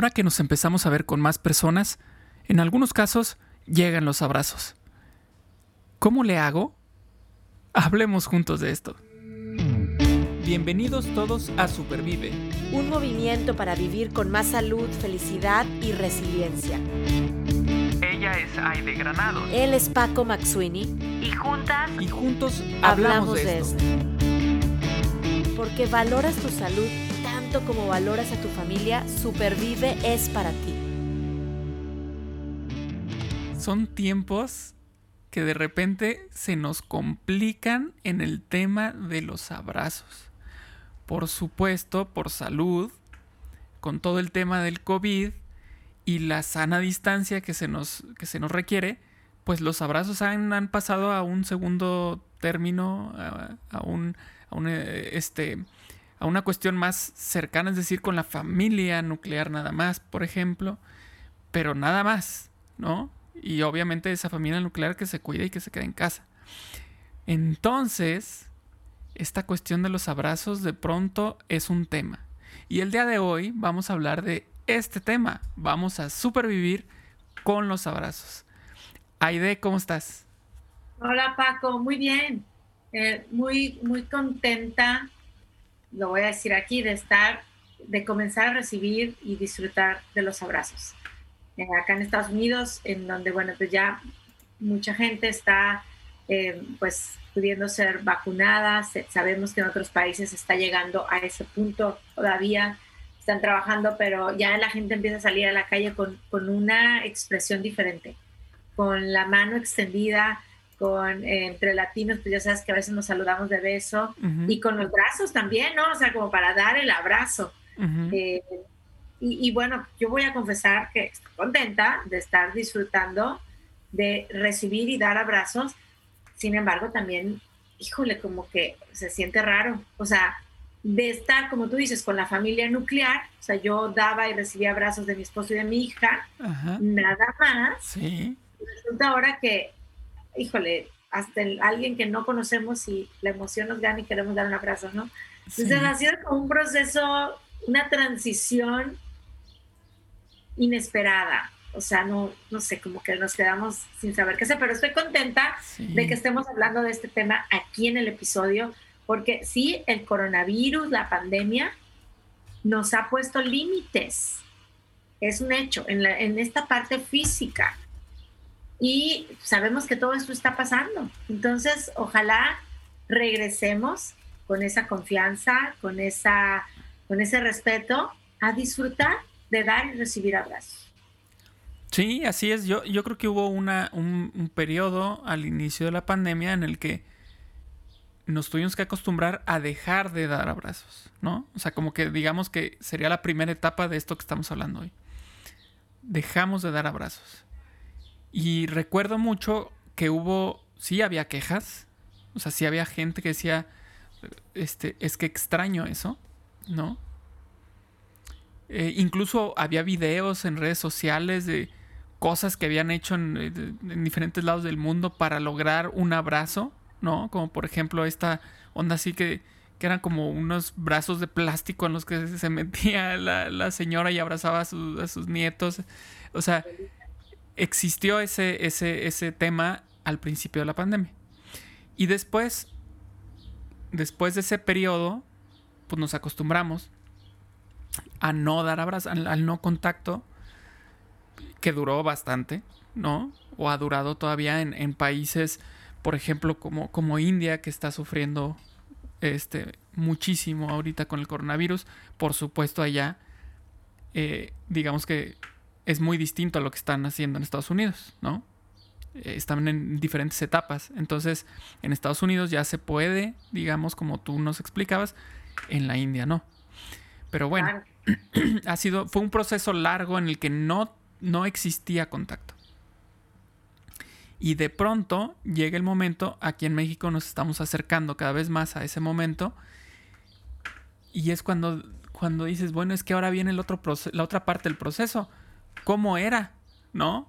Ahora que nos empezamos a ver con más personas, en algunos casos llegan los abrazos. ¿Cómo le hago? Hablemos juntos de esto. Bienvenidos todos a Supervive. Un movimiento para vivir con más salud, felicidad y resiliencia. Ella es Aide Granado. Él es Paco Maxuini. Y juntas. Y juntos hablamos, de, esto. Porque valoras tu salud tanto como valoras a tu familia, Supervive es para ti. Son tiempos que de repente se nos complican en el tema de los abrazos. Por supuesto, por salud, con todo el tema del COVID y la sana distancia que se nos, que se nos requiere, pues los abrazos han, han pasado a un segundo término, a, a un, a un este, a una cuestión más cercana, es decir, con la familia nuclear nada más, por ejemplo, pero nada más, ¿no? Y obviamente esa familia nuclear que se cuida y que se queda en casa. Entonces, esta cuestión de los abrazos de pronto es un tema. Y el día de hoy vamos a hablar de este tema. Vamos a supervivir con los abrazos. Aide, ¿cómo estás? Hola Paco, muy bien. Eh, muy, muy contenta lo voy a decir aquí, de estar, de comenzar a recibir y disfrutar de los abrazos. Eh, acá en Estados Unidos, en donde, bueno, pues ya mucha gente está, eh, pues, pudiendo ser vacunada, sabemos que en otros países está llegando a ese punto todavía, están trabajando, pero ya la gente empieza a salir a la calle con, con una expresión diferente, con la mano extendida, con eh, entre latinos, pues ya sabes que a veces nos saludamos de beso y con los brazos también, ¿no? O sea, como para dar el abrazo. Eh, y, bueno, yo voy a confesar que estoy contenta de estar disfrutando de recibir y dar abrazos. Sin embargo, también, híjole, como que se siente raro. O sea, de estar, como tú dices, con la familia nuclear, o sea, yo daba y recibía abrazos de mi esposo y de mi hija, nada más. Sí. Resulta ahora que híjole, hasta alguien que no conocemos y la emoción nos gana y queremos dar un abrazo, ¿no? Entonces ha sido como un proceso, una transición inesperada. O sea, no, no sé, como que nos quedamos sin saber qué hacer, pero estoy contenta de que estemos hablando de este tema aquí en el episodio, porque sí, el coronavirus, la pandemia, nos ha puesto límites. Es un hecho en, la, en esta parte física y sabemos que todo esto está pasando. Entonces, ojalá regresemos con esa confianza, con, esa, con ese respeto, a disfrutar de dar y recibir abrazos. Sí, así es. Yo, yo creo que hubo una, un, periodo al inicio de la pandemia en el que nos tuvimos que acostumbrar a dejar de dar abrazos, ¿no? O sea, como que digamos que sería la primera etapa de esto que estamos hablando hoy. Dejamos de dar abrazos. Y recuerdo mucho que hubo, sí había quejas, o sea, sí había gente que decía, este, es que extraño eso, ¿no? Eh, incluso había videos en redes sociales de cosas que habían hecho en, en, diferentes lados del mundo para lograr un abrazo, ¿no? Como por ejemplo esta onda así que, que eran como unos brazos de plástico en los que se metía la, la señora y abrazaba a, a sus nietos. O sea, existió ese, ese, ese tema al principio de la pandemia. Y después, después de ese periodo, pues nos acostumbramos a no dar abrazos, al, no contacto, que duró bastante, ¿no? O ha durado todavía en, países, por ejemplo, como, como India, que está sufriendo este, muchísimo ahorita con el coronavirus. Por supuesto, allá, eh, digamos que es muy distinto a lo que están haciendo en Estados Unidos, ¿no? Eh, están en diferentes etapas. Entonces, en Estados Unidos ya se puede, digamos, como tú nos explicabas, en la India no. Pero bueno, ha sido, fue un proceso largo en el que no, no existía contacto. Y de pronto llega el momento, aquí en México nos estamos acercando cada vez más a ese momento. Y es cuando, cuando dices, bueno, es que ahora viene el otro la otra parte del proceso cómo era, ¿no?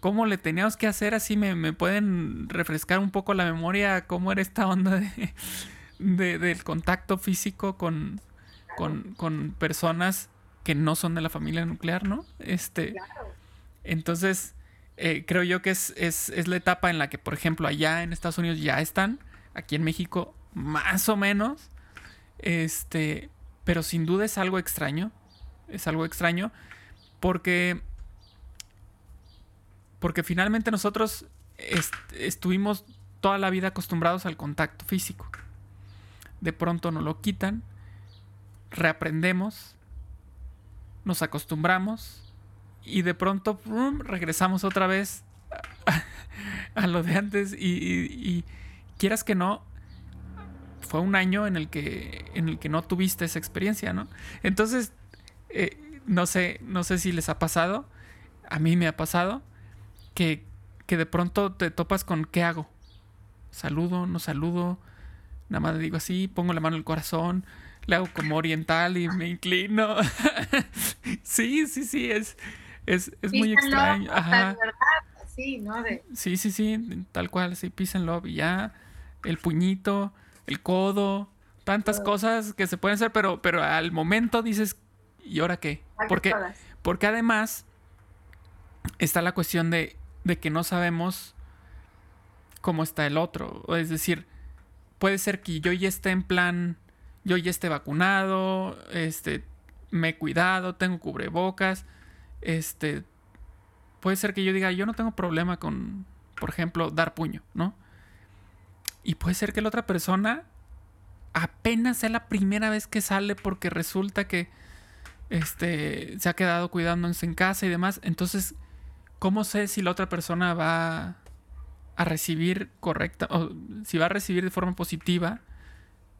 ¿Cómo le teníamos que hacer así? ¿Me, pueden refrescar un poco la memoria cómo era esta onda de, del contacto físico con, con, personas que no son de la familia nuclear, ¿no? Este, entonces, eh, creo yo que es, es, es la etapa en la que, por ejemplo, allá en Estados Unidos ya están, aquí en México más o menos, este, pero sin duda es algo extraño, es algo extraño, porque, porque finalmente nosotros est- estuvimos toda la vida acostumbrados al contacto físico. De pronto nos lo quitan, reaprendemos, nos acostumbramos y de pronto regresamos otra vez a, lo de antes. Y quieras que no fue un año en el que en el que no tuviste esa experiencia no entonces eh, no sé no sé si les ha pasado a mí me ha pasado que que de pronto te topas con qué hago saludo no saludo nada más le digo así pongo la mano en el corazón le hago como oriental y me inclino. Sí sí sí es es, es muy extraño ajá. Sí, sí, sí, tal cual, sí, love y ya, el puñito, el codo, tantas cosas que se pueden hacer, pero, pero al momento dices, ¿y ahora qué? ¿cuál de Porque, porque además está la cuestión de, de que no sabemos cómo está el otro. Es decir, puede ser que yo ya esté en plan, yo ya esté vacunado, este, me he cuidado, tengo cubrebocas, este, puede ser que yo diga, yo no tengo problema con, por ejemplo, dar puño, ¿no? Y puede ser que la otra persona apenas sea la primera vez que sale porque resulta que este se ha quedado cuidándose en casa y demás. Entonces, ¿cómo sé si la otra persona va a recibir correcta o si va a recibir de forma positiva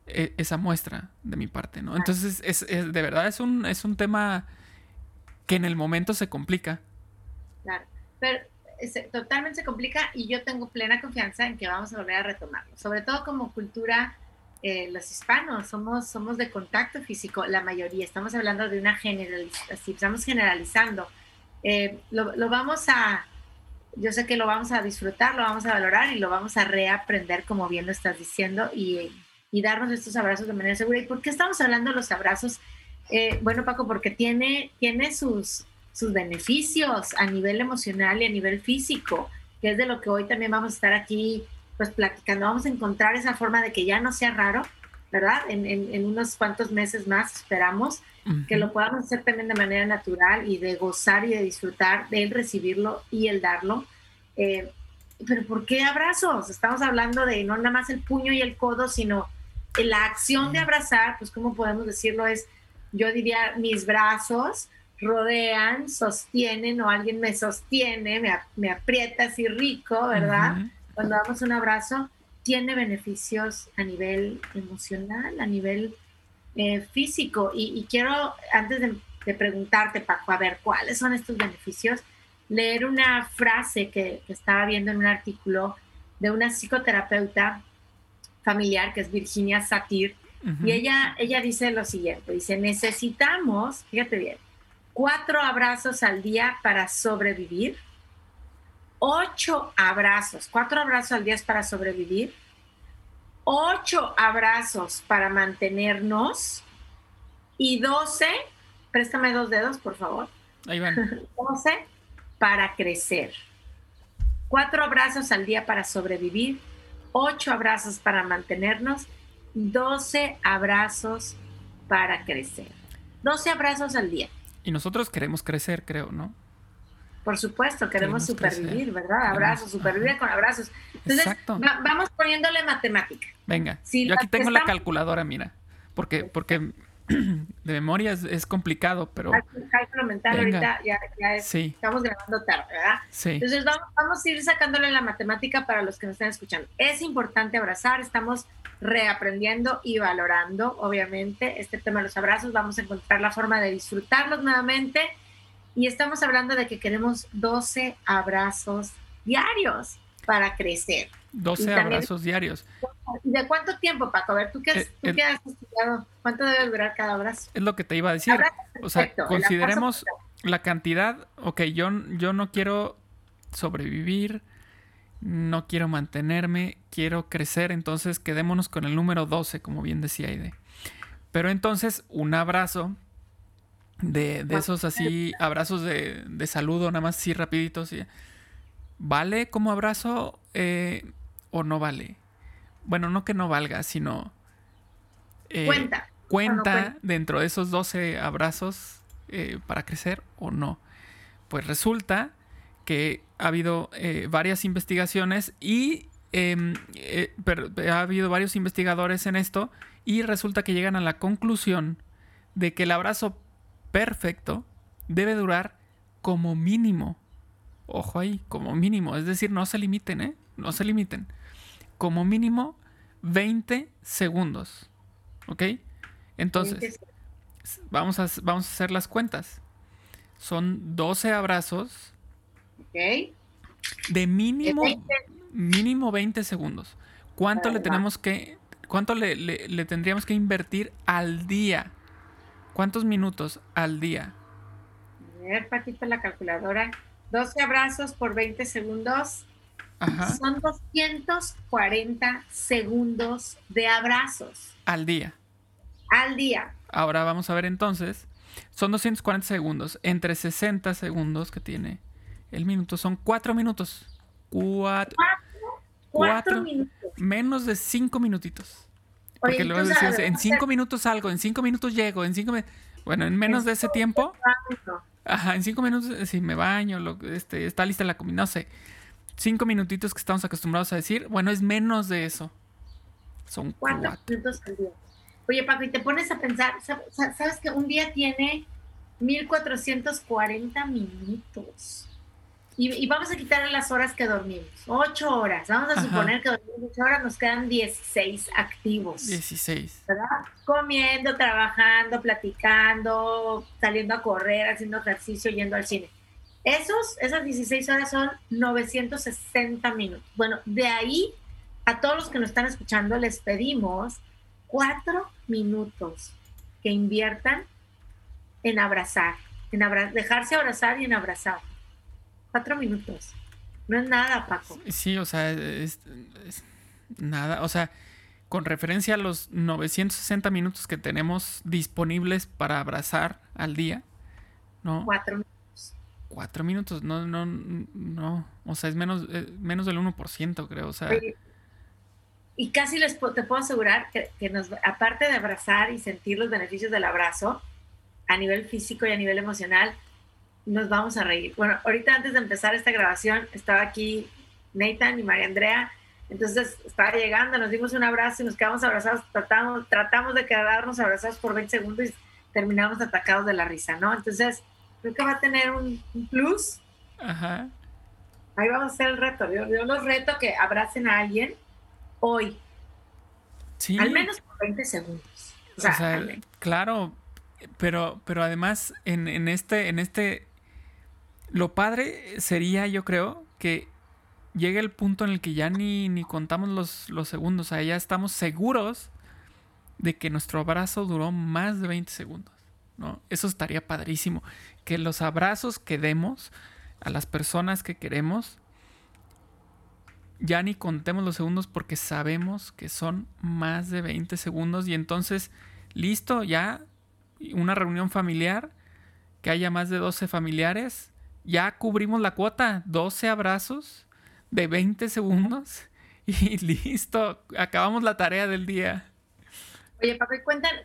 e- esa muestra de mi parte, ¿no? Entonces, es, es- de verdad es un, es un tema que en el momento se complica. Claro, pero totalmente se complica y yo tengo plena confianza en que vamos a volver a retomarlo. Sobre todo como cultura, eh, los hispanos somos, somos de contacto físico, la mayoría. Estamos hablando de una generalización, estamos generalizando. Eh, lo, lo vamos a, yo sé que lo vamos a disfrutar, lo vamos a valorar y lo vamos a reaprender, como bien lo estás diciendo, y, y darnos estos abrazos de manera segura. ¿Y por qué estamos hablando de los abrazos? Eh, bueno, Paco, porque tiene, tiene sus, sus beneficios a nivel emocional y a nivel físico, que es de lo que hoy también vamos a estar aquí pues platicando. Vamos a encontrar esa forma de que ya no sea raro, ¿verdad? En, en, en unos cuantos meses más esperamos que lo podamos hacer también de manera natural y de gozar y de disfrutar de recibirlo y el darlo. Eh, pero ¿por qué abrazos? Estamos hablando de no nada más el puño y el codo, sino la acción de abrazar, pues cómo podemos decirlo es, yo diría, mis brazos rodean, sostienen o alguien me sostiene, me, me aprieta así rico, ¿verdad? Ujú. Cuando damos un abrazo, tiene beneficios a nivel emocional, a nivel eh, físico. Y, y quiero, antes de, de preguntarte, Paco, a ver, ¿cuáles son estos beneficios? Leer una frase que, que estaba viendo en un artículo de una psicoterapeuta familiar que es Virginia Satir, y ella, ella dice lo siguiente, dice, necesitamos, fíjate bien, cuatro abrazos al día para sobrevivir, ocho abrazos, cuatro abrazos al día es para sobrevivir, ocho abrazos para mantenernos y doce, préstame dos dedos, por favor, Ahí van. 12 para crecer. Cuatro abrazos al día para sobrevivir, ocho abrazos para mantenernos, 12 abrazos para crecer. 12 abrazos al día. Y nosotros queremos crecer, creo, ¿no? Por supuesto, queremos, Queremos supervivir, crecer. ¿verdad? Abrazos, supervivir con abrazos. Entonces, va- vamos poniéndole matemática. Venga, yo aquí tengo la calculadora, mira. Porque, porque de memoria es, es complicado, pero Cálculo- mental, Venga. ahorita ya, ya es- sí, estamos grabando tarde, ¿verdad? sí. Entonces vamos, vamos a ir sacándole la matemática para los que nos están escuchando. Es importante abrazar, estamos reaprendiendo y valorando, obviamente, este tema de los abrazos. Vamos a encontrar la forma de disfrutarlos nuevamente. Y estamos hablando de que queremos 12 abrazos diarios para crecer. 12 y también- abrazos diarios. ¿Y de cuánto tiempo, Paco? A ver, ¿tú qué has, Eh, tú eh, qué has estudiado? ¿Cuánto debe durar cada abrazo? Es lo que te iba a decir. O sea, consideremos la cantidad. Ok, yo, yo no quiero sobrevivir, no quiero mantenerme, quiero crecer, entonces quedémonos con el número 12, como bien decía Aide. Pero entonces, un abrazo de, esos así abrazos de, de, saludo, nada más así rapiditos. ¿Vale como abrazo eh, o no vale? Bueno, no que no valga, sino... Eh, cuenta. Cuenta dentro de esos 12 abrazos eh, para crecer o no. Pues resulta que ha habido varias investigaciones y em, ha habido varios investigadores en esto y resulta que llegan a la conclusión de que el abrazo perfecto debe durar como mínimo. Ojo ahí, como mínimo. Es decir, no se limiten, ¿eh? No se limiten. Como mínimo 20 segundos. ¿Ok? Entonces, vamos a, vamos a hacer las cuentas. Son 12 abrazos. Ok. De mínimo, mínimo 20 segundos. ¿Cuánto le tenemos que, cuánto le tendríamos que invertir al día? ¿Cuántos minutos al día? A ver, Paquita, la calculadora. 12 abrazos por 20 segundos. Ajá. Son 240 segundos de abrazos. Al día. Al día. Ahora vamos a ver entonces. Son 240 segundos. Entre 60 segundos que tiene el minuto son 4 minutos. 4. 4 minutos. Menos de 5 minutitos. Porque luego decías, en cinco minutos salgo, en cinco minutos llego, en cinco minutos... Bueno, en menos de ese tiempo... Ajá, en cinco minutos, eh, si me baño, lo, este, está lista la comida, no sé. Cinco minutitos que estamos acostumbrados a decir, bueno, es menos de eso. Son cuatro. minutos al día. Oye, Paco, y te pones a pensar, ¿sabes que un día tiene 1440 minutos? Y, vamos a quitarle las horas que dormimos. Ocho horas. Vamos a suponer que dormimos ocho horas, nos quedan 16 activos. 16. ¿Verdad? Comiendo, trabajando, platicando, saliendo a correr, haciendo ejercicio, yendo al cine. Esos, esas 16 horas son 960 minutos. Bueno, de ahí a todos los que nos están escuchando les pedimos cuatro minutos que inviertan en abrazar, en dejarse abrazar y en abrazar cuatro minutos. No es nada, Paco. Sí, o sea, es, nada. O sea, con referencia a los 960 minutos que tenemos disponibles para abrazar al día, ¿no? Cuatro minutos. Cuatro minutos, no, no, no. O sea, es menos, eh, menos del 1%, creo. O sea. Y casi les te puedo asegurar que, que nos, aparte de abrazar y sentir los beneficios del abrazo, a nivel físico y a nivel emocional, nos vamos a reír. Bueno, ahorita antes de empezar esta grabación estaba aquí Nathan y María Andrea, entonces estaba llegando, nos dimos un abrazo y nos quedamos abrazados, tratamos, tratamos de quedarnos abrazados por 20 segundos y terminamos atacados de la risa, ¿no? Entonces, creo que va a tener un, plus. Ajá. Ahí vamos a hacer el reto. Yo, los reto que abracen a alguien hoy. Sí. Al menos por 20 segundos. O sea, claro, pero, pero además en, en, este, en este lo padre sería, yo creo, que llegue el punto en el que ya ni, ni contamos los, los segundos. O sea, ya estamos seguros de que nuestro abrazo duró más de 20 segundos. ¿no? Eso estaría padrísimo. Que los abrazos que demos a las personas que queremos, ya ni contemos los segundos porque sabemos que son más de 20 segundos y entonces, listo, ya una reunión familiar, que haya más de 12 familiares, ya cubrimos la cuota, 12 abrazos de 20 segundos y listo, acabamos la tarea del día. Oye, Paco,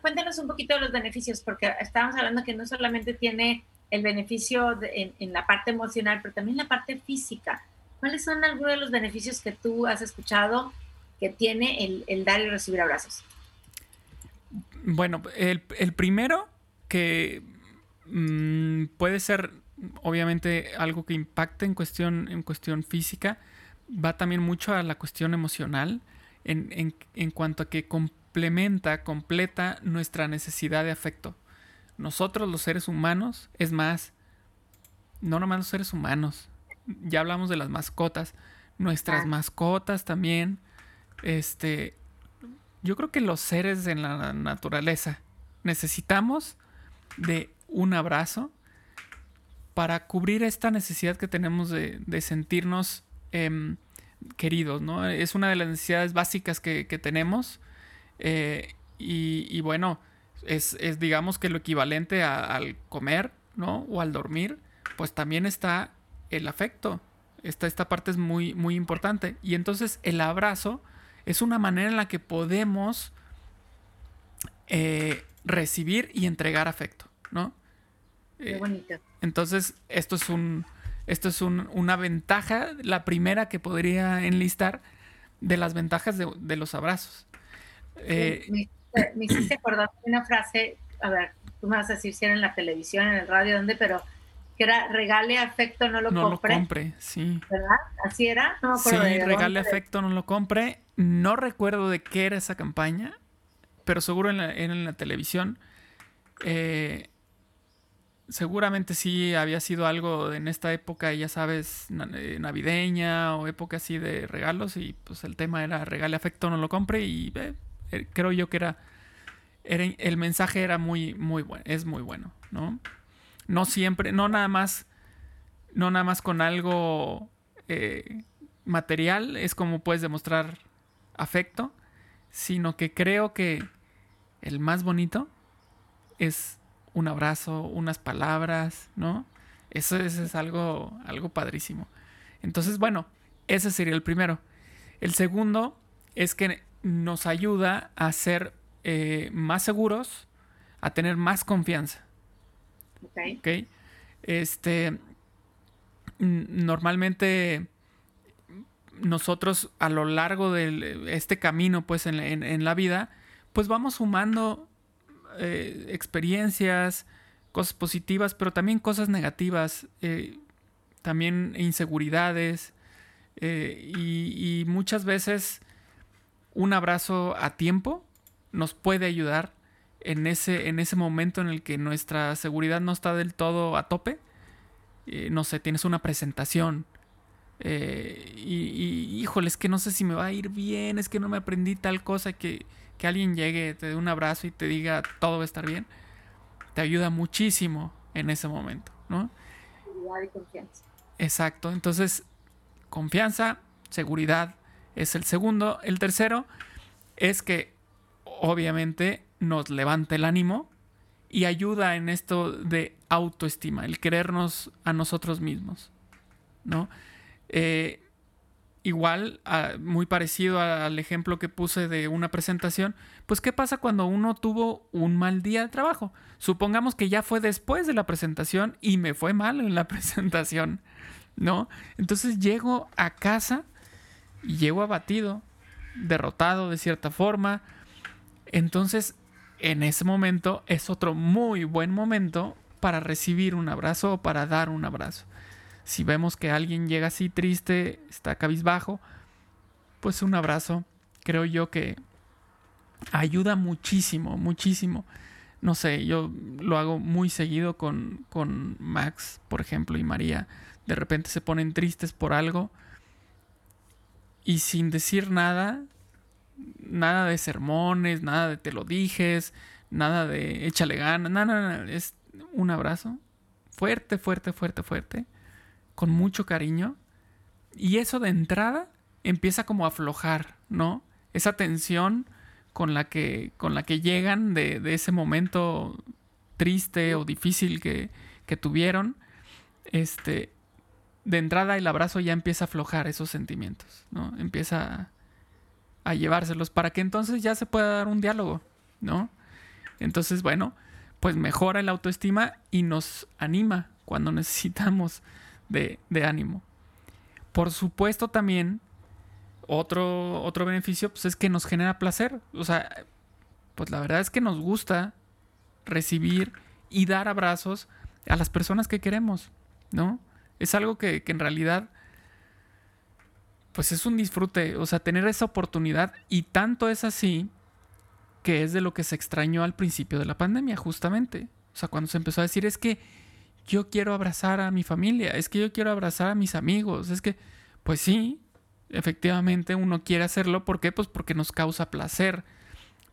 cuéntanos un poquito de los beneficios, porque estábamos hablando que no solamente tiene el beneficio en, la parte emocional, pero también la parte física. ¿Cuáles son algunos de los beneficios que tú has escuchado que tiene el, dar y recibir abrazos? Bueno, el, primero que mm, puede ser obviamente algo que impacta en cuestión, en cuestión física, va también mucho a la cuestión emocional, en, en, cuanto a que complementa, completa nuestra necesidad de afecto. Nosotros los seres humanos, es más, no nomás los seres humanos, ya hablamos de las mascotas, nuestras mascotas también, este, yo creo que los seres en la naturaleza necesitamos de un abrazo, para cubrir esta necesidad que tenemos de, sentirnos em, queridos, ¿no? Es una de las necesidades básicas que, tenemos. Eh, y, bueno, es, digamos que lo equivalente al comer, ¿no? O al dormir, pues también está el afecto. Esta, esta parte es muy, muy importante. Y entonces el abrazo es una manera en la que podemos eh, recibir y entregar afecto, ¿no? Qué eh, bonito. entonces, esto es un. Esto es una ventaja, la primera que podría enlistar de las ventajas de, los abrazos. Eh, me, hiciste acordar una frase, a ver, tú me vas a decir si era en la televisión, en el radio, ¿dónde? Pero que era regale afecto, no lo compre. No lo compre, sí. ¿Verdad? ¿Así era? No sí, regale afecto, no lo compre. No recuerdo de qué era esa campaña, pero seguro en la, en la televisión. Eh, seguramente sí había sido algo en esta época, ya sabes, eh, navideña o época así de regalos y pues el tema era regale afecto, no lo compre y eh, eh, creo yo que era, el mensaje era muy, muy bueno, es muy bueno, ¿no? No siempre, no nada más, no nada más con algo material es como puedes demostrar afecto, sino que creo que el más bonito es un abrazo, unas palabras, ¿no? Eso, es algo, algo padrísimo. Entonces, bueno, ese sería el primero. El segundo es que nos ayuda a ser eh, más seguros, a tener más confianza. Ok. Este, normalmente nosotros a lo largo de este camino, pues en, en la vida, pues vamos sumando eh, experiencias, cosas positivas, pero también cosas negativas, eh, también inseguridades. Eh, y, muchas veces un abrazo a tiempo nos puede ayudar en ese, en ese momento en el que nuestra seguridad no está del todo a tope. no sé, tienes una presentación. y, híjole, es que no sé si me va a ir bien, es que no me aprendí tal cosa que que alguien llegue, te dé un abrazo y te diga todo va a estar bien, te ayuda muchísimo en ese momento, ¿no? Seguridad y confianza. Exacto, entonces confianza, seguridad es el segundo. El tercero es que obviamente nos levanta el ánimo y ayuda en esto de autoestima, el querernos a nosotros mismos, ¿no? Eh, igual, muy parecido al ejemplo que puse de una presentación, pues ¿qué pasa cuando uno tuvo un mal día de trabajo? Supongamos que ya fue después de la presentación y me fue mal en la presentación, ¿no? Entonces llego a casa y llego abatido, derrotado de cierta forma. Entonces, en ese momento es otro muy buen momento para recibir un abrazo o para dar un abrazo. Si vemos que alguien llega así triste, está cabizbajo, pues un abrazo, creo yo que ayuda muchísimo, muchísimo. No sé, yo lo hago muy seguido con, con Max, por ejemplo, y María. De repente se ponen tristes por algo y sin decir nada, nada de sermones, nada de te lo dijes, nada de échale ganas, nada, nada, es un abrazo fuerte, fuerte, fuerte, fuerte con mucho cariño. Y eso de entrada empieza como a aflojar, ¿no? Esa tensión con la que, con la que llegan de, ese momento triste o difícil que, que tuvieron, este, de entrada el abrazo ya empieza a aflojar esos sentimientos, ¿no? Empieza a, a, llevárselos para que entonces ya se pueda dar un diálogo, ¿no? Entonces, bueno, pues mejora la autoestima y nos anima cuando necesitamos de, ánimo. Por supuesto también, otro, otro beneficio pues, es que nos genera placer. O sea, pues la verdad es que nos gusta recibir y dar abrazos a las personas que queremos, ¿no? Es algo que, que en realidad, pues es un disfrute, o sea, tener esa oportunidad y tanto es así que es de lo que se extrañó al principio de la pandemia, justamente. O sea, cuando se empezó a decir es que yo quiero abrazar a mi familia, es que yo quiero abrazar a mis amigos, es que, pues sí, efectivamente uno quiere hacerlo, ¿por qué? Pues porque nos causa placer,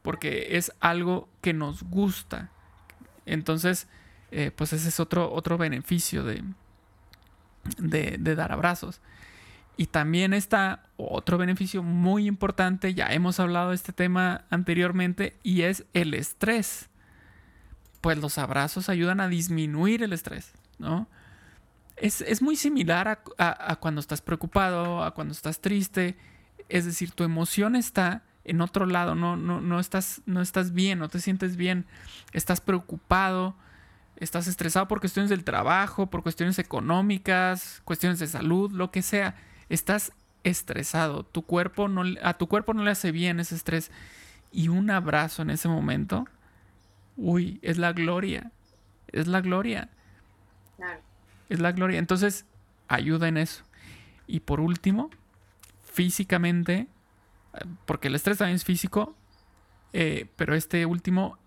porque es algo que nos gusta. Entonces, eh, pues ese es otro, otro beneficio de, de, de dar abrazos. Y también está otro beneficio muy importante, ya hemos hablado de este tema anteriormente, y es el estrés. Pues los abrazos ayudan a disminuir el estrés, ¿no? Es, muy similar a, cuando estás preocupado, a cuando estás triste. Es decir, tu emoción está en otro lado, no, no, no, estás, no estás bien, no te sientes bien, estás preocupado, estás estresado por cuestiones del trabajo, por cuestiones económicas, cuestiones de salud, lo que sea. Estás estresado, tu cuerpo no, a tu cuerpo no le hace bien ese estrés. Y un abrazo en ese momento, uy, es la gloria, es la gloria. Es la gloria. Entonces, ayuda en eso. Y por último, físicamente, porque el estrés también es físico, eh, pero este último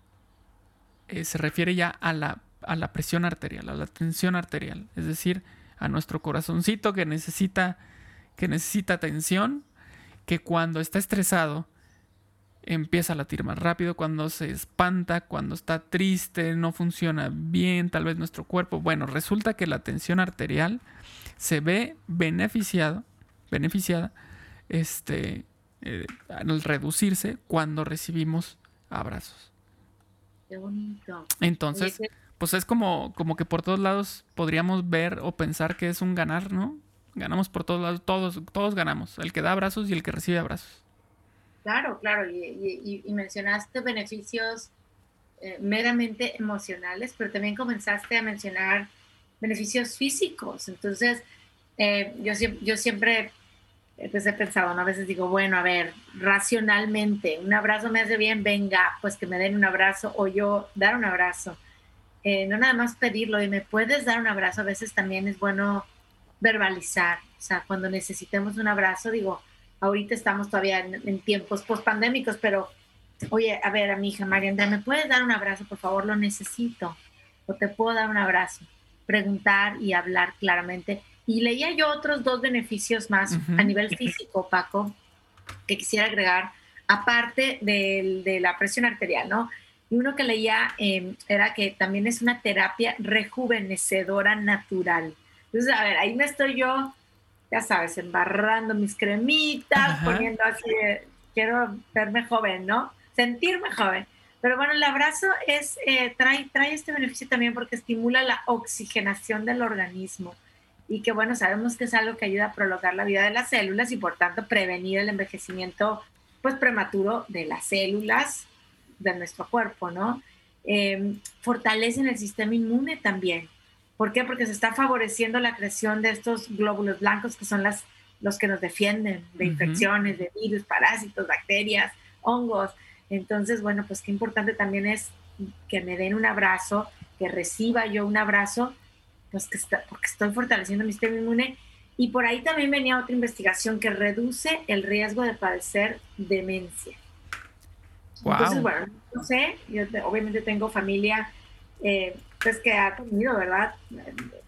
eh, se refiere ya a la, a la presión arterial, a la tensión arterial, es decir, a nuestro corazoncito que necesita, que necesita tensión, que cuando está estresado empieza a latir más rápido, cuando se espanta, cuando está triste, no funciona bien, tal vez nuestro cuerpo. Bueno, resulta que la tensión arterial se ve beneficiado, beneficiada este, eh, al reducirse cuando recibimos abrazos. Qué bonito. Entonces, pues es como, como que por todos lados podríamos ver o pensar que es un ganar, ¿no? Ganamos por todos lados, todos, todos ganamos, el que da abrazos y el que recibe abrazos. Claro, claro, y, mencionaste beneficios eh, meramente emocionales, pero también comenzaste a mencionar beneficios físicos. Entonces, eh, yo, siempre pues he pensado, ¿no? a veces digo, bueno, a ver, racionalmente, un abrazo me hace bien, venga, pues que me den un abrazo o yo dar un abrazo. Eh, no nada más pedirlo y me puedes dar un abrazo, a veces también es bueno verbalizar, o sea, cuando necesitemos un abrazo, digo, ahorita estamos todavía en, tiempos post-pandémicos, pero oye, a ver, a mi hija María Andrea, ¿me puedes dar un abrazo, por favor? Lo necesito. O te puedo dar un abrazo. Preguntar y hablar claramente. Y leía yo otros dos beneficios más a nivel físico, Paco, que quisiera agregar, aparte de, la presión arterial, ¿no? Y uno que leía em, era que también es una terapia rejuvenecedora natural. Entonces, a ver, ahí me estoy yo ya sabes, embarrando mis cremitas, poniendo así, quiero verme joven, ¿no? Sentirme joven. Pero bueno, el abrazo es, eh, trae, trae este beneficio también porque estimula la oxigenación del organismo y que bueno, sabemos que es algo que ayuda a prolongar la vida de las células y por tanto prevenir el envejecimiento pues prematuro de las células de nuestro cuerpo, ¿no? Eh, fortalecen el sistema inmune también. ¿Por qué? Porque se está favoreciendo la creación de estos glóbulos blancos que son las, los que nos defienden de infecciones, de virus, parásitos, bacterias, hongos. Entonces, bueno, pues qué importante también es que me den un abrazo, que reciba yo un abrazo, pues que está, porque estoy fortaleciendo mi sistema inmune. Y por ahí también venía otra investigación que reduce el riesgo de padecer demencia. Entonces, bueno, no sé, yo obviamente tengo familia eh, pues que ha tenido, ¿verdad?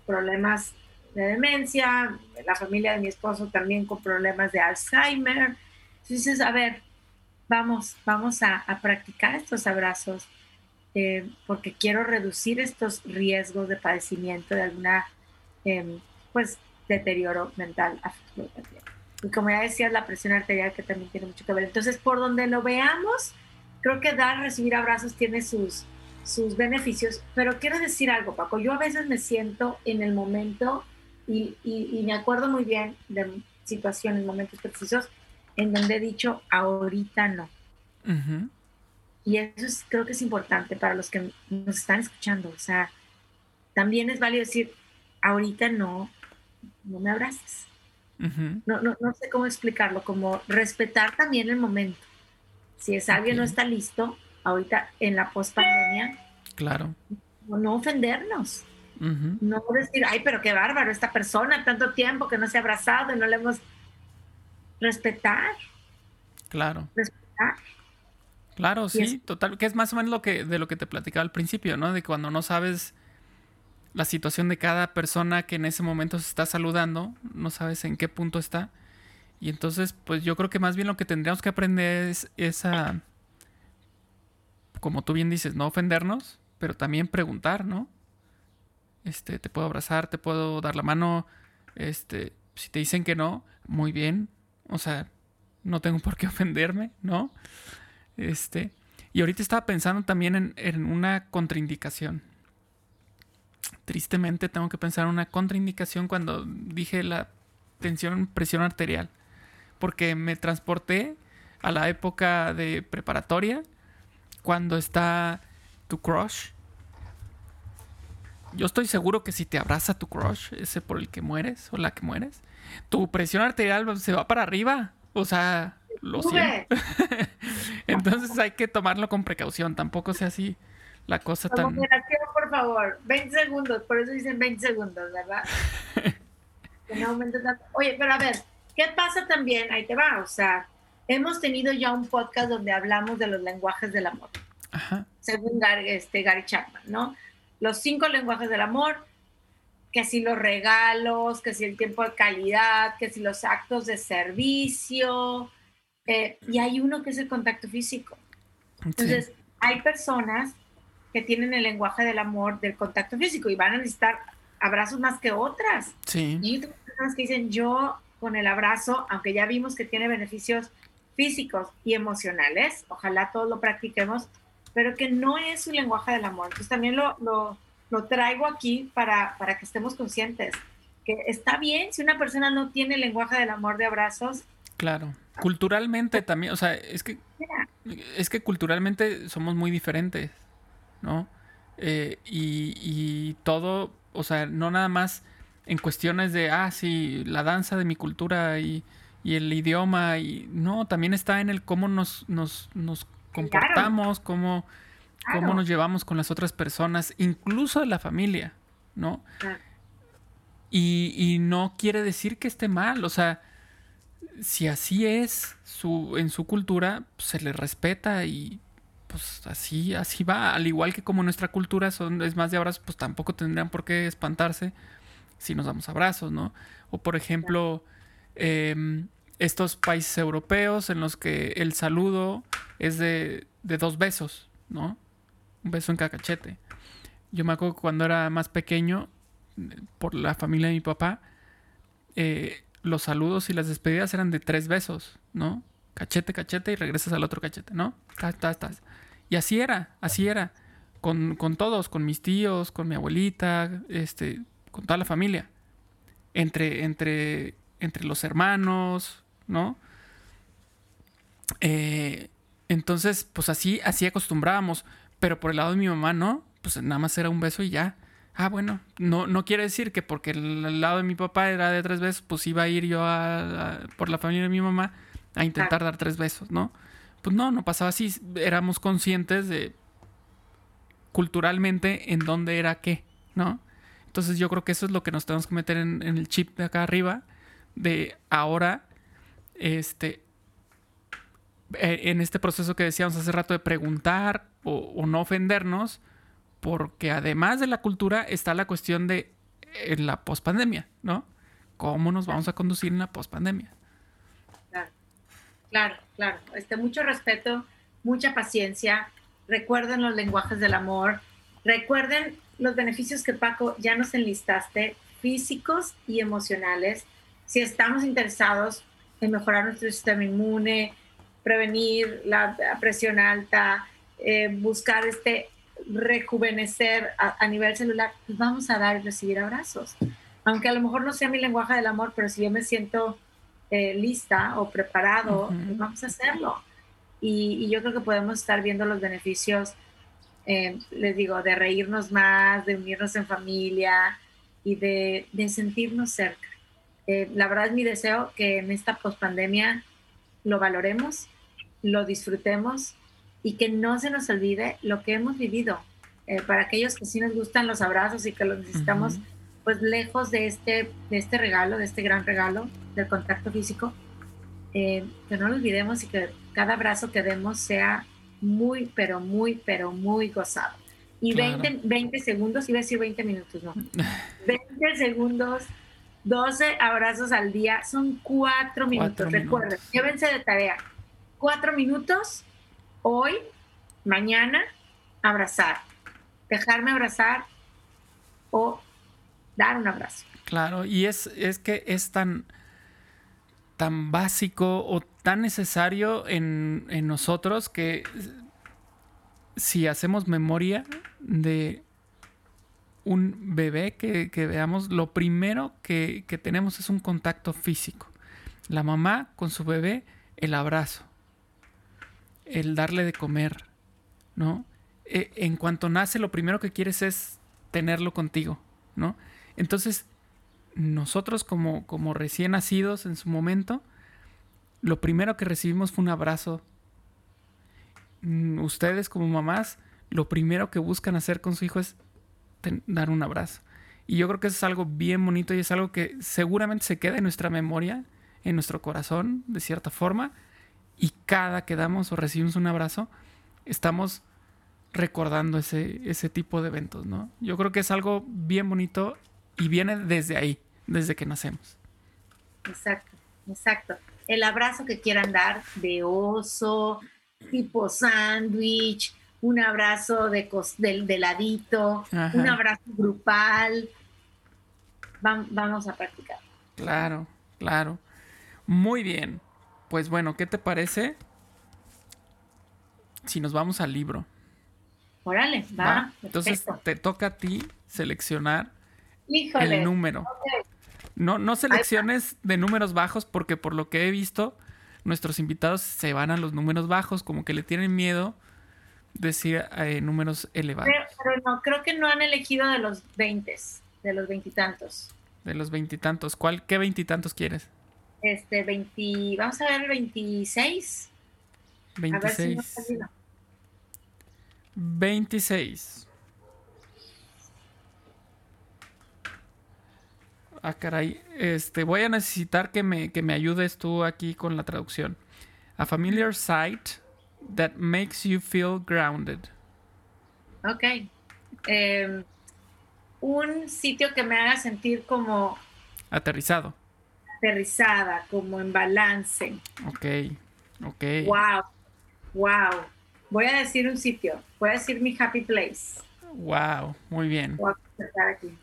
Problemas de demencia, la familia de mi esposo también con problemas de Alzheimer. Entonces, a ver, vamos, vamos a, practicar estos abrazos eh, porque quiero reducir estos riesgos de padecimiento de alguna, em, pues, deterioro mental. Y como ya decías, la presión arterial que también tiene mucho que ver. Entonces, por donde lo veamos, creo que dar, recibir abrazos tiene sus, sus beneficios, pero quiero decir algo, Paco, yo a veces me siento en el momento y, me acuerdo muy bien de situaciones, momentos precisos, en donde he dicho, ahorita no. Y eso creo que es importante para los que nos están escuchando. O sea, también es válido decir, ahorita no, no me abraces. no, no, no, sé cómo explicarlo, como respetar también el momento. Si es alguien no está listo, ahorita en la post-pandemia. Claro. No ofendernos. No decir, ay, pero qué bárbaro esta persona, tanto tiempo que no se ha abrazado y no le hemos... Respetar. Claro. Respetar. Claro, sí, total, que es más o menos lo que, de lo que te platicaba al principio, ¿no? De cuando no sabes la situación de cada persona que en ese momento se está saludando, no sabes en qué punto está. Y entonces, pues yo creo que más bien lo que tendríamos que aprender es esa como tú bien dices, no ofendernos, pero también preguntar, ¿no? Este, te puedo abrazar, te puedo dar la mano, este, si te dicen que no, muy bien, o sea, no tengo por qué ofenderme, ¿no? Este, Y ahorita estaba pensando también en, en una contraindicación. Tristemente tengo que pensar en una contraindicación cuando dije la tensión, presión arterial. Porque me transporté a la época de preparatoria, cuando está tu crush. Yo estoy seguro que si te abraza tu crush, ese por el que mueres o la que mueres, tu presión arterial se va para arriba. O sea, lo siento. Entonces hay que tomarlo con precaución. Tampoco sea así la cosa tan. por favor, 20 segundos. Por eso dicen 20 segundos, ¿verdad? Oye, pero a ver, ¿qué pasa también? Ahí te va. O sea, hemos tenido ya un podcast donde hablamos de los lenguajes del amor. Ajá. Según Gary, este, Gary Chapman, ¿no? Los cinco lenguajes del amor que si los regalos, que si el tiempo de calidad, que si los actos de servicio, eh, y hay uno que es el contacto físico. Entonces, hay personas que tienen el lenguaje del amor del contacto físico y van a necesitar abrazos más que otras. Sí. Y hay personas que dicen, yo con el abrazo, aunque ya vimos que tiene beneficios físicos y emocionales, ojalá todos lo practiquemos, pero que no es su lenguaje del amor. Entonces también lo, lo lo traigo aquí para, para que estemos conscientes que está bien si una persona no tiene lenguaje del amor de abrazos. Claro. Culturalmente también, o sea, es que es que culturalmente somos muy diferentes, ¿no? Eh, y, y, todo, o sea, no nada más en cuestiones de, ah, sí, la danza de mi cultura y, y el idioma, y no, también está en el cómo nos, nos, nos comportamos, cómo cómo nos llevamos con las otras personas, incluso de la familia, ¿no? Y, no quiere decir que esté mal, o sea, si así es su, en su cultura, pues, se le respeta y pues así, así va. Al igual que como nuestra cultura son, es más de abrazos, pues tampoco tendrían por qué espantarse si nos damos abrazos, ¿no? O por ejemplo, em, estos países europeos en los que el saludo es de, de dos besos, ¿no? un beso en cada cachete. Yo me acuerdo que cuando era más pequeño, por la familia de mi papá, eh, los saludos y las despedidas eran de tres besos, ¿no? Cachete, cachete y regresas al otro cachete, ¿no? Y así era, así era. Con, con, todos, con mis tíos, con mi abuelita, este, con toda la familia. Entre, entre, entre los hermanos, ¿no? Eh, entonces, pues así, así acostumbrábamos. Pero por el lado de mi mamá, no. Pues nada más era un beso y ya. Ah, bueno, no, no quiere decir que porque el, lado de mi papá era de tres besos, pues iba a ir yo a, por la familia de mi mamá a intentar dar tres besos, ¿no? Pues no, no pasaba así. Éramos conscientes de culturalmente en dónde era qué, ¿no? Entonces yo creo que eso es lo que nos tenemos que meter en, en el chip de acá arriba, de ahora, este, eh, en este proceso que decíamos hace rato de preguntar o, no ofendernos, porque además de la cultura está la cuestión de la pospandemia, ¿no? ¿Cómo nos vamos a conducir en la pospandemia? Claro, claro, claro. Este, mucho respeto, mucha paciencia. Recuerden los lenguajes del amor. Recuerden los beneficios que Paco ya nos enlistaste, físicos y emocionales. Si estamos interesados en mejorar nuestro sistema inmune, prevenir la presión alta, eh, buscar este rejuvenecer a, nivel celular, pues vamos a dar y recibir abrazos. Aunque a lo mejor no sea mi lenguaje del amor, pero si yo me siento eh, lista o preparado, pues vamos a hacerlo. Y, yo creo que podemos estar viendo los beneficios, eh, les digo, de reírnos más, de unirnos en familia y de, de sentirnos cerca. La verdad es mi deseo que en esta pospandemia lo valoremos, lo disfrutemos y que no se nos olvide lo que hemos vivido. Eh, para aquellos que sí nos gustan los abrazos y que los necesitamos, pues lejos de este, de este regalo, de este gran regalo del contacto físico, eh, que no lo olvidemos y que cada abrazo que demos sea muy, pero muy, pero muy gozado. Y 20, 20 segundos, iba a decir 20 minutos, no. 20 segundos, 12 abrazos al día, son 4 minutos. Recuerden, llévense de tarea cuatro minutos, hoy, mañana, abrazar, dejarme abrazar o dar un abrazo. Claro, y es, es que es tan, tan básico o tan necesario en, nosotros que si hacemos memoria de un bebé que, veamos, lo primero que, que, tenemos es un contacto físico. La mamá con su bebé, el abrazo, el darle de comer, ¿no? E, en cuanto nace, lo primero que quieres es tenerlo contigo, ¿no? Entonces, nosotros como, como recién nacidos en su momento, lo primero que recibimos fue un abrazo. Mm, ustedes como mamás, lo primero que buscan hacer con su hijo es dar un abrazo. Y yo creo que eso es algo bien bonito y es algo que seguramente se queda en nuestra memoria, en nuestro corazón, de cierta forma. Y cada que damos o recibimos un abrazo, estamos recordando ese, ese tipo de eventos, ¿no? Yo creo que es algo bien bonito y viene desde ahí, desde que nacemos. Exacto, exacto. El abrazo que quieran dar de oso, tipo sándwich, un abrazo de, de, ladito, un abrazo grupal. vamos a practicar. Claro, claro. Muy bien. Pues bueno, ¿qué te parece si nos vamos al libro? Órale, va. Entonces te toca a ti seleccionar el número. No, no selecciones de números bajos porque por lo que he visto, nuestros invitados se van a los números bajos, como que le tienen miedo decir eh, números elevados. Pero, no, creo que no han elegido de los 20, de los veintitantos. De los veintitantos. ¿Cuál, qué veintitantos quieres? Este, 20, vamos a ver el 26. 26. 26. Ah, caray. Este, voy a necesitar que me, que me ayudes tú aquí con la traducción. A familiar sight that makes you feel grounded. Ok. Em, un sitio que me haga sentir como... Aterrizado. Aterrizada, como en balance. Ok, ok. Wow, wow. Voy a decir un sitio. Voy a decir mi happy place. Wow, muy bien. Voy a aquí.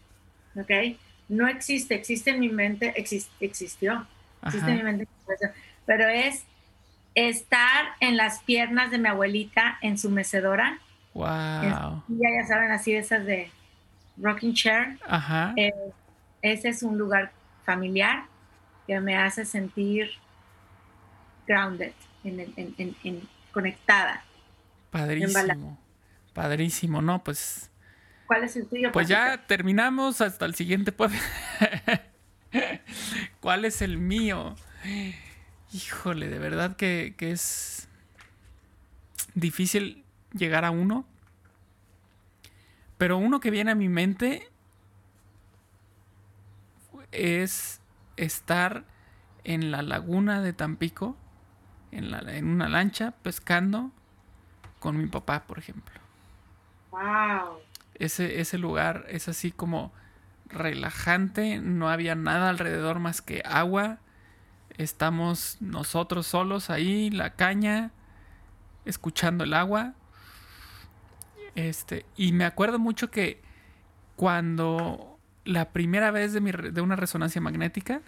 Ok. No existe, existe en mi mente, existió. Existe en mi mente. Pero es estar en las piernas de mi abuelita en su mecedora. Wow. Ya, ya saben, así esas de rocking chair. Ajá. Eh, ese es un lugar familiar que me hace sentir grounded, en, conectada. Padrísimo. Padrísimo, ¿no? Pues. ¿Cuál es el tuyo? Pues ya terminamos hasta el siguiente. ¿Cuál es el mío? Híjole, de verdad que, es difícil llegar a uno. Pero uno que viene a mi mente es estar en la laguna de Tampico, en, la, en una lancha, pescando con mi papá, por ejemplo. Wow. Ese, ese lugar es así como relajante, no había nada alrededor más que agua Estamos nosotros solos ahí, la caña, escuchando el agua. Este, y me acuerdo mucho que cuando la primera vez de, mi, de una resonancia magnética,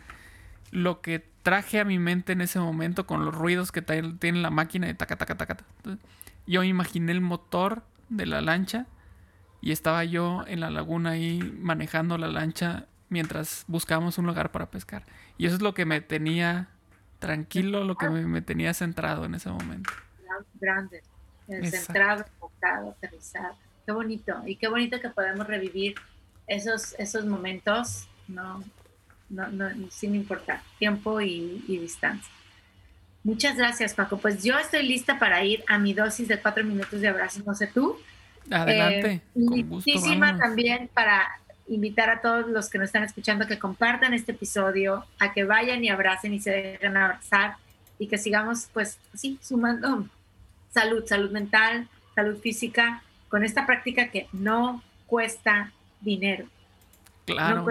lo que traje a mi mente en ese momento con los ruidos que tiene la máquina de taca, taca, taca, taca. Yo imaginé el motor de la lancha y estaba yo en la laguna ahí manejando la lancha mientras buscábamos un lugar para pescar. Y eso es lo que me tenía tranquilo, lo que me, tenía centrado en ese momento. Grande, centrado, enfocado, aterrizado. Qué bonito. Y qué bonito que podemos revivir esos, esos momentos, no, no, no sin importar tiempo y, distancia. Muchas gracias, Paco. Pues yo estoy lista para ir a mi dosis de cuatro minutos de abrazos, no sé tú. Adelante. Eh, muchísima también para invitar a todos los que nos están escuchando que compartan este episodio, a que vayan y abracen y se dejen abrazar y que sigamos pues así sumando salud, salud mental, salud física con esta práctica que no cuesta dinero. Claro.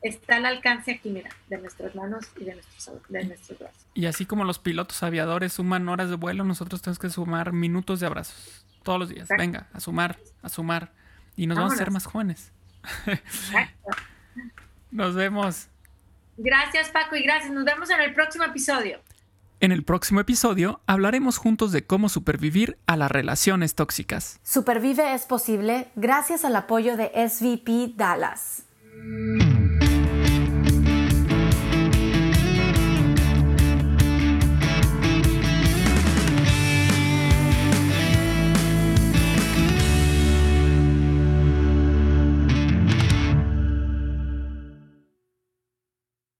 está al alcance aquí, mira, de nuestras manos y de nuestros, de nuestros brazos. Y así como los pilotos aviadores suman horas de vuelo, nosotros tenemos que sumar minutos de abrazos todos los días. Venga, a sumar, a sumar. Y nos vamos a hacer más jóvenes. Nos vemos. Gracias Paco y gracias. Nos vemos en el próximo episodio. En el próximo episodio hablaremos juntos de cómo supervivir a las relaciones tóxicas. Supervive es posible gracias al apoyo de SVP Dallas.